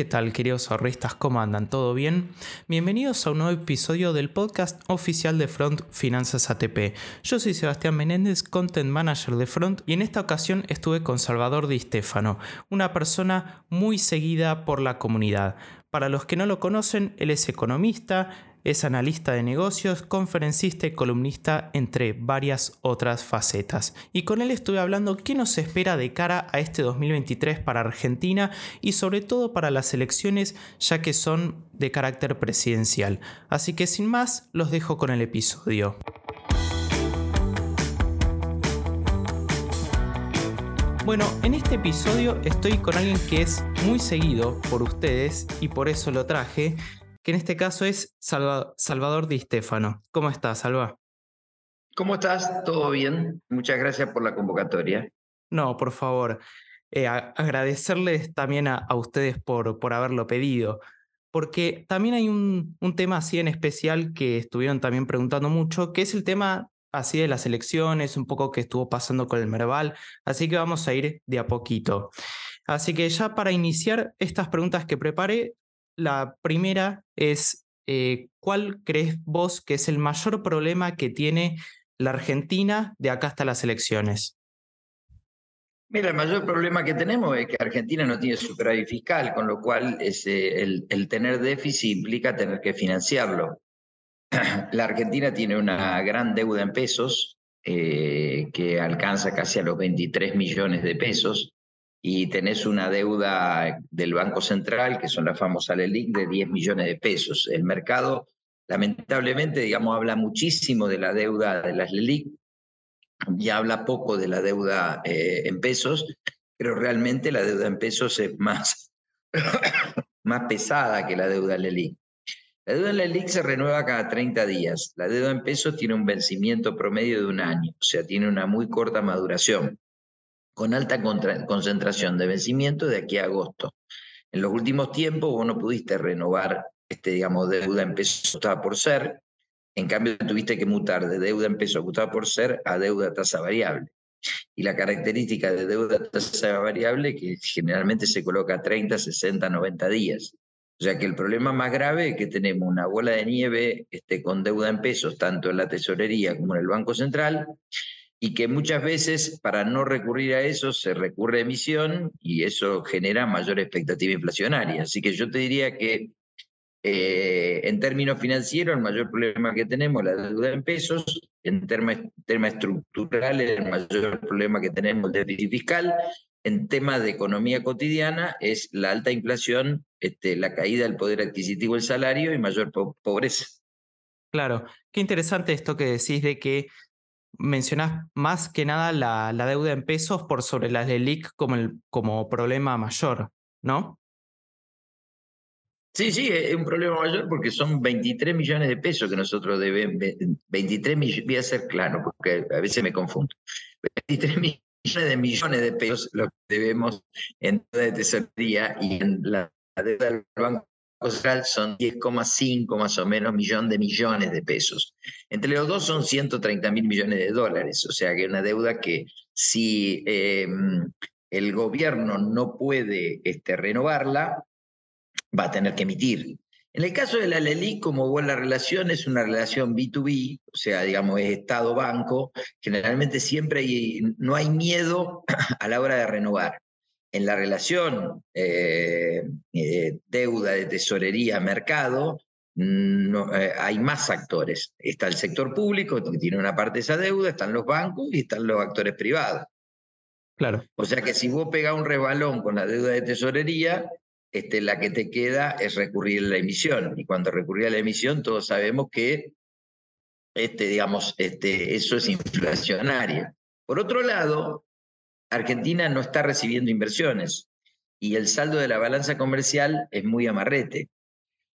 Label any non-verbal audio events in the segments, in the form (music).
¿Qué tal queridos ahorristas? ¿Cómo andan? ¿Todo bien? Bienvenidos a un nuevo episodio del podcast oficial de Front Finanzas ATP. Yo soy Sebastián Menéndez, Content Manager de Front y en esta ocasión estuve con Salvador Di Stefano, una persona muy seguida por la comunidad. Para los que no lo conocen, él es economista, es analista de negocios, conferencista y columnista, entre varias otras facetas. Y con él estuve hablando qué nos espera de cara a este 2023 para Argentina y sobre todo para las elecciones, ya que son de carácter presidencial. Así que sin más, los dejo con el episodio. Bueno, en este episodio estoy con alguien que es muy seguido por ustedes y por eso lo traje, que en este caso es Salvador Di Stefano. ¿Cómo estás, Salva? ¿Cómo estás? ¿Todo bien? Muchas gracias por la convocatoria. No, por favor. Eh, agradecerles también a, ustedes por, por, haberlo pedido, porque también hay un, un, tema así en especial que estuvieron también preguntando mucho, que es el tema así de las elecciones, un poco que estuvo pasando con el Merval, así que vamos a ir de a poquito. Así que ya para iniciar estas preguntas que preparé, la primera es, eh, ¿cuál crees vos que es el mayor problema que tiene la Argentina de acá hasta las elecciones? Mira, el mayor problema que tenemos es que Argentina no tiene superávit fiscal, con lo cual el, tener déficit implica tener que financiarlo. (clears throat) La Argentina tiene una gran deuda en pesos eh, que alcanza casi a los 23 millones de pesos y tenés una deuda del Banco Central, que son la famosa LELIC, de 10 millones de pesos. El mercado, lamentablemente, digamos, habla muchísimo de la deuda de las LELIC y habla poco de la deuda eh, en pesos, pero realmente la deuda en pesos es más, (coughs) más pesada que la deuda LELIC. La deuda en LELIC se renueva cada 30 días. La deuda en pesos tiene un vencimiento promedio de un año, o sea, tiene una muy corta maduración con alta concentración de vencimiento de aquí a agosto. En los últimos tiempos vos no pudiste renovar este, digamos, deuda en pesos ajustada por ser, en cambio tuviste que mutar de deuda en pesos ajustada por ser a deuda tasa variable. Y la característica de deuda tasa variable que generalmente se coloca a 30, 60, 90 días. O sea que el problema más grave es que tenemos una bola de nieve este, con deuda en pesos, tanto en la tesorería como en el Banco Central, y que muchas veces para no recurrir a eso se recurre a emisión y eso genera mayor expectativa inflacionaria. Así que yo te diría que eh, en términos financieros el mayor problema que tenemos es la deuda en pesos, en términos, estructurales el mayor problema que tenemos es el déficit fiscal, en temas de economía cotidiana es la alta inflación, este, la caída del poder adquisitivo del salario y mayor pobreza. Claro, qué interesante esto que decís de que mencionás más que nada la, la, deuda en pesos por sobre las de LIC como, el, como problema mayor, ¿no? Sí, sí, es un problema mayor porque son 23 millones de pesos que nosotros debemos, 23 millones, voy a ser claro porque a veces me confundo, 23 millones de millones de pesos lo que debemos en de tesorería y en la deuda del Banco son 10,5 más o menos millones de millones de pesos. Entre los dos son 130 mil millones de dólares, o sea que una deuda que si em, el gobierno no puede este, renovarla, va a tener que emitir. En el caso de la LELI, como vos la relación es una relación B2B, o sea, digamos, es Estado-Banco, generalmente siempre no hay miedo (clears throat) a la hora de renovar en la relación eh, eh, deuda de tesorería-mercado, no, eh, hay más actores. Está el sector público, que tiene una parte de esa deuda, están los bancos y están los actores privados. Claro. O sea que si vos pegás un rebalón con la deuda de tesorería, este, la que te queda es recurrir a la emisión. Y cuando recurrir a la emisión, todos sabemos que este, digamos, este, eso es inflacionario. Por otro lado, Argentina no está recibiendo inversiones y el saldo de la balanza comercial es muy amarrete.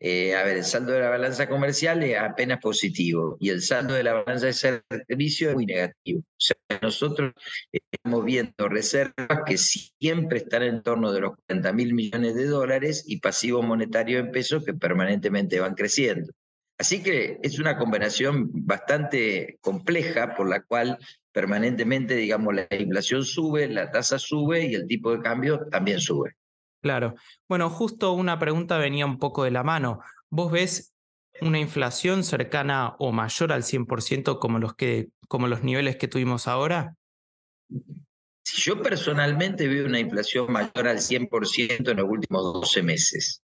Eh, a ver, el saldo de la balanza comercial es apenas positivo y el saldo de la balanza de servicio es muy negativo. O sea, nosotros estamos viendo reservas que siempre están en torno de los 40 mil millones de dólares y pasivos monetarios en pesos que permanentemente van creciendo. Así que es una combinación bastante compleja por la cual permanentemente, digamos, la inflación sube, la tasa sube y el tipo de cambio también sube. Claro. Bueno, justo una pregunta venía un poco de la mano. ¿Vos ves una inflación cercana o mayor al 100% como los, que, como los niveles que tuvimos ahora? Si yo personalmente veo una inflación mayor al 100% en los últimos 12 meses.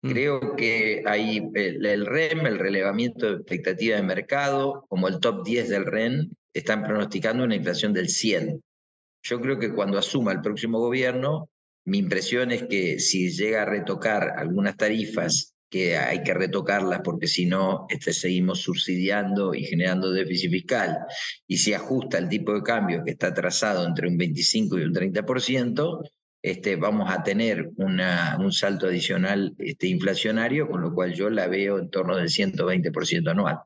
Mm. Creo que hay el, el, REM, el relevamiento de expectativa de mercado, como el top 10 del REN, están pronosticando una inflación del 100. Yo creo que cuando asuma el próximo gobierno, mi impresión es que si llega a retocar algunas tarifas, que hay que retocarlas porque si no este, seguimos subsidiando y generando déficit fiscal, y si ajusta el tipo de cambio que está trazado entre un 25 y un 30%, este, vamos a tener una, un salto adicional este, inflacionario, con lo cual yo la veo en torno del 120% anual.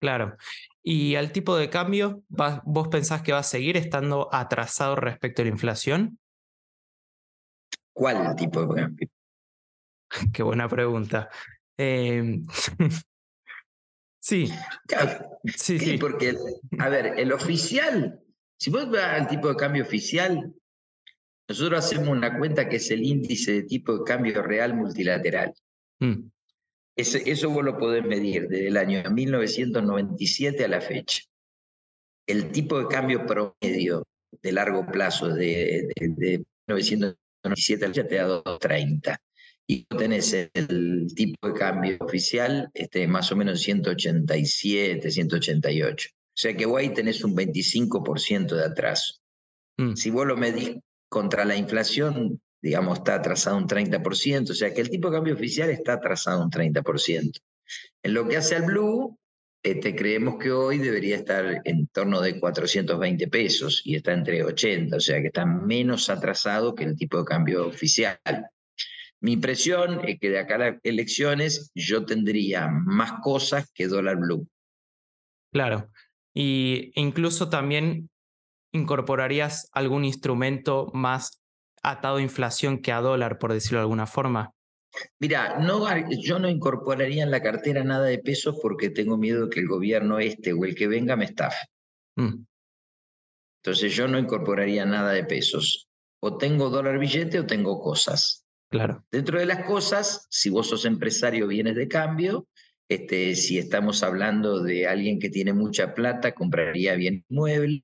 Claro. ¿Y al tipo de cambio, vos pensás que va a seguir estando atrasado respecto a la inflación? ¿Cuál tipo de cambio? (laughs) Qué buena pregunta. Em, (laughs) sí. sí, sí. Porque, a ver, el oficial, si vos vas al tipo de cambio oficial, nosotros hacemos una cuenta que es el índice de tipo de cambio real multilateral. Mm. Eso vos lo podés medir desde el año 1997 a la fecha. El tipo de cambio promedio de largo plazo de, de, de 1997 ya te da 230. Y tenés el tipo de cambio oficial este, más o menos 187, 188. O sea que vos ahí tenés un 25% de atraso. Mm. Si vos lo medís contra la inflación, digamos, está atrasado un 30%, o sea que el tipo de cambio oficial está atrasado un 30%. En lo que hace al blue, este, creemos que hoy debería estar en torno de 420 pesos y está entre 80, o sea que está menos atrasado que el tipo de cambio oficial. Mi impresión es que de acá a las elecciones yo tendría más cosas que dólar blue. Claro, y incluso también incorporarías algún instrumento más atado a inflación que a dólar, por decirlo de alguna forma. Mira, no, yo no incorporaría en la cartera nada de pesos porque tengo miedo que el gobierno este o el que venga me estafe. Mm. Entonces yo no incorporaría nada de pesos. O tengo dólar billete o tengo cosas. Claro. Dentro de las cosas, si vos sos empresario, vienes de cambio. Este, si estamos hablando de alguien que tiene mucha plata, compraría bien muebles.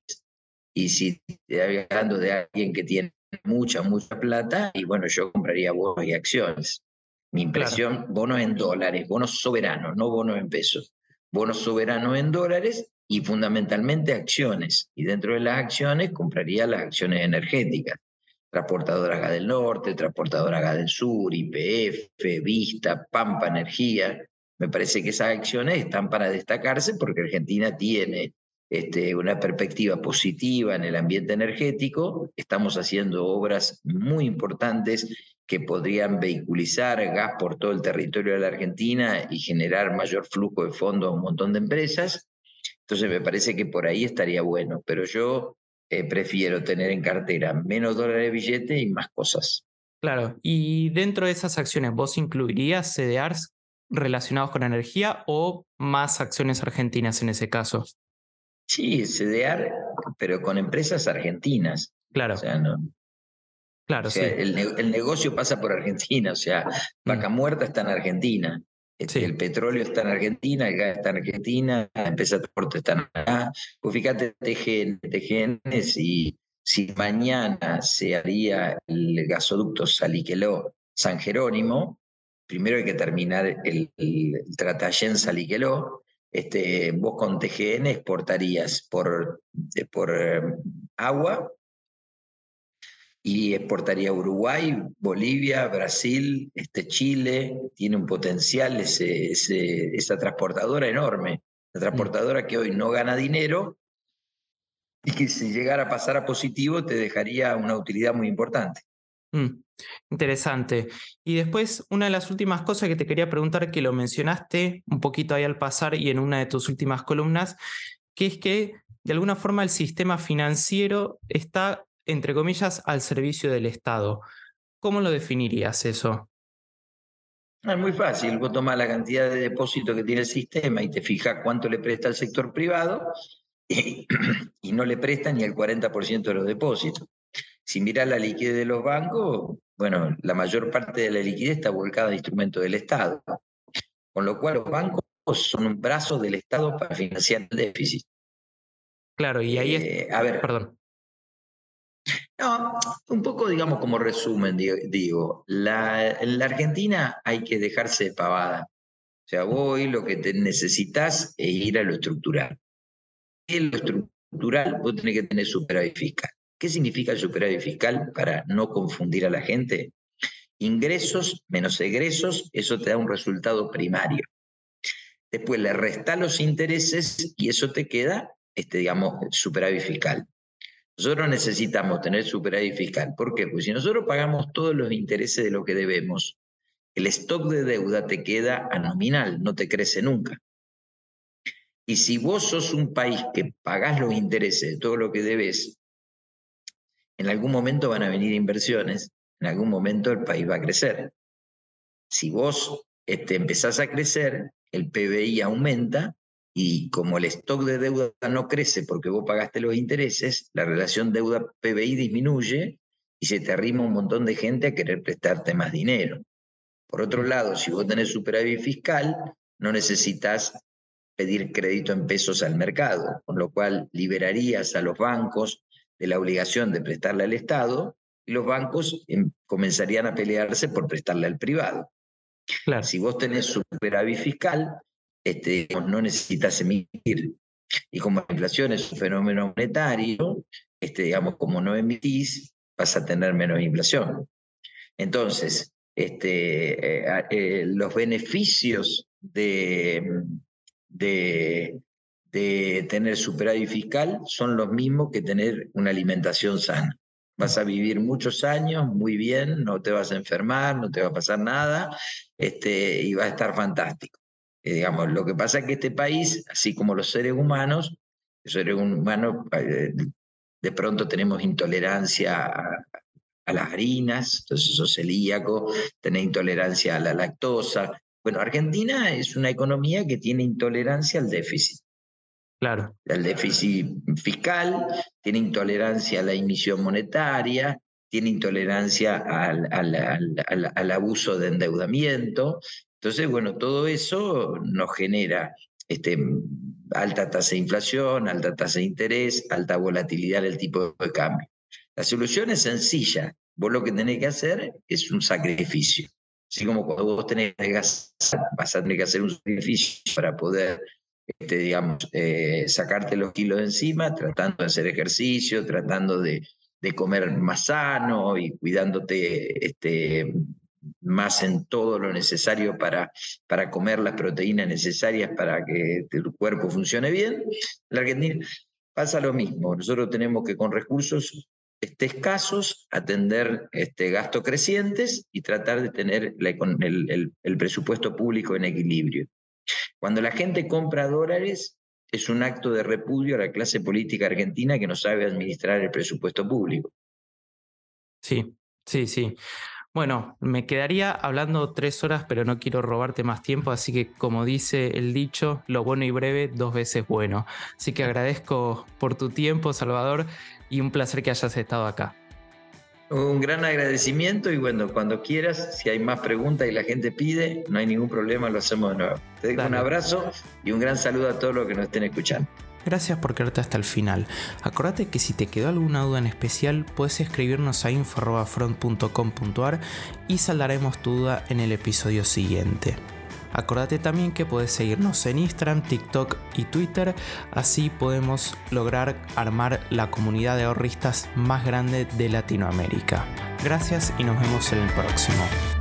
Y si hablando de alguien que tiene mucha, mucha plata, y bueno, yo compraría bonos y acciones. Mi impresión, bonos en dólares, bonos soberanos, no bonos en pesos. Bonos soberanos en dólares y fundamentalmente acciones. Y dentro de las acciones compraría las acciones energéticas. Transportadora Gas del Norte, Transportadora Gas del Sur, IPF, Vista, Pampa Energía. Me parece que esas acciones están para destacarse porque Argentina tiene este, una perspectiva positiva en el ambiente energético. Estamos haciendo obras muy importantes que podrían vehiculizar gas por todo el territorio de la Argentina y generar mayor flujo de fondos a un montón de empresas. Entonces me parece que por ahí estaría bueno, pero yo eh, prefiero tener en cartera menos dólares de billete y más cosas. Claro, y dentro de esas acciones, ¿vos incluirías CDRs relacionados con energía o más acciones argentinas en ese caso? Sí, CDR, pero con empresas argentinas. Claro. O sea, no, Claro, sí. el, negocio pasa por Argentina, o sea, Vaca mm. Muerta está en Argentina, este, el petróleo está en Argentina, el gas está en Argentina, la empresa de transporte está en acá. Pues fíjate, TGN, TGN si, si mañana se haría el gasoducto Saliqueló San Jerónimo, primero hay que terminar el, el, el Saliqueló, este, vos con TGN exportarías por, por eh, agua y exportaría a Uruguay, Bolivia, Brasil, este, Chile, tiene un potencial ese, esa transportadora enorme, la mm. transportadora que hoy no gana dinero y que si llegara a pasar a positivo te dejaría una utilidad muy importante. Mm, interesante. Y después, una de las últimas cosas que te quería preguntar, que lo mencionaste un poquito ahí al pasar y en una de tus últimas columnas, que es que de alguna forma el sistema financiero está entre comillas, al servicio del Estado. ¿Cómo lo definirías eso? Es muy fácil, vos tomás la cantidad de depósito que tiene el sistema y te fijas cuánto le presta al sector privado y, (clears throat) no le presta ni el 40% de los depósitos. Si mira la liquidez de los bancos, bueno, la mayor parte de la liquidez está volcada en instrumentos del Estado. Con lo cual los bancos son un brazo del Estado para financiar el déficit. Claro, y ahí es... Eh, a ver, perdón. No, un poco, digamos, como resumen, digo, la, en la Argentina hay que dejarse de pavada. O sea, vos lo que te necesitas es ir a lo estructural. En lo estructural vos tenés que tener superávit fiscal. ¿Qué significa el superávit fiscal para no confundir a la gente? Ingresos menos egresos, eso te da un resultado primario. Después le resta los intereses y eso te queda, este, digamos, superávit fiscal. Nosotros necesitamos tener superávit fiscal. ¿Por qué? Porque si nosotros pagamos todos los intereses de lo que debemos, el stock de deuda te queda a nominal, no te crece nunca. Y si vos sos un país que pagás los intereses de todo lo que debes, en algún momento van a venir inversiones, en algún momento el país va a crecer. Si vos este, empezás a crecer, el PBI aumenta y como el stock de deuda no crece porque vos pagaste los intereses, la relación deuda-PBI disminuye y se te arrima un montón de gente a querer prestarte más dinero. Por otro lado, si vos tenés superávit fiscal, no necesitas pedir crédito en pesos al mercado, con lo cual liberarías a los bancos de la obligación de prestarle al Estado y los bancos em, comenzarían a pelearse por prestarle al privado. Si vos tenés superávit fiscal, este, no necesitas emitir. Y como la inflación es un fenómeno monetario, este, digamos, como no emitís, vas a tener menos inflación. Entonces, este, eh, eh, los beneficios de, de, de tener superávit fiscal son los mismos que tener una alimentación sana. Vas a vivir muchos años muy bien, no te vas a enfermar, no te va a pasar nada, este, y va a estar fantástico. Eh, digamos, lo que pasa es que este país, así como los seres humanos, los seres humanos eh, de pronto tenemos intolerancia a, las harinas, entonces sos celíaco, tenés intolerancia a la lactosa. Bueno, Argentina es una economía que tiene intolerancia al déficit. Claro. Al déficit fiscal, tiene intolerancia a la emisión monetaria, tiene intolerancia al, al, abuso de endeudamiento. Entonces, bueno, todo eso nos genera este, alta tasa de inflación, alta tasa de interés, alta volatilidad del tipo de cambio. La solución es sencilla. Vos lo que tenés que hacer es un sacrificio. Así como cuando vos tenés que vas a tener que hacer un sacrificio para poder, este, digamos, eh, sacarte los kilos de encima, tratando de hacer ejercicio, tratando de, de comer más sano y cuidándote este, más en todo lo necesario para, para comer las proteínas necesarias para que tu cuerpo funcione bien. En la Argentina pasa lo mismo. Nosotros tenemos que con recursos este, escasos atender este, gastos crecientes y tratar de tener el, el presupuesto público en equilibrio. Cuando la gente compra dólares, es un acto de repudio a la clase política argentina que no sabe administrar el presupuesto público. Sí, sí, sí. Bueno, me quedaría hablando tres horas, pero no quiero robarte más tiempo, así que como dice el dicho, lo bueno y breve dos veces bueno. Así que agradezco por tu tiempo, Salvador, y un placer que hayas estado acá. Un gran agradecimiento y bueno, cuando quieras, si hay más preguntas y la gente pide, no hay ningún problema, lo hacemos de nuevo. Te dejo un abrazo y un gran saludo a todos los que nos estén escuchando. Gracias por quedarte hasta el final. Acordate que si te quedó alguna duda en especial, puedes escribirnos a info.front.com.ar y saldaremos tu duda en el episodio siguiente. Acordate también que puedes seguirnos en Instagram, TikTok y Twitter, así podemos lograr armar la comunidad de ahorristas más grande de Latinoamérica. Gracias y nos vemos en el próximo.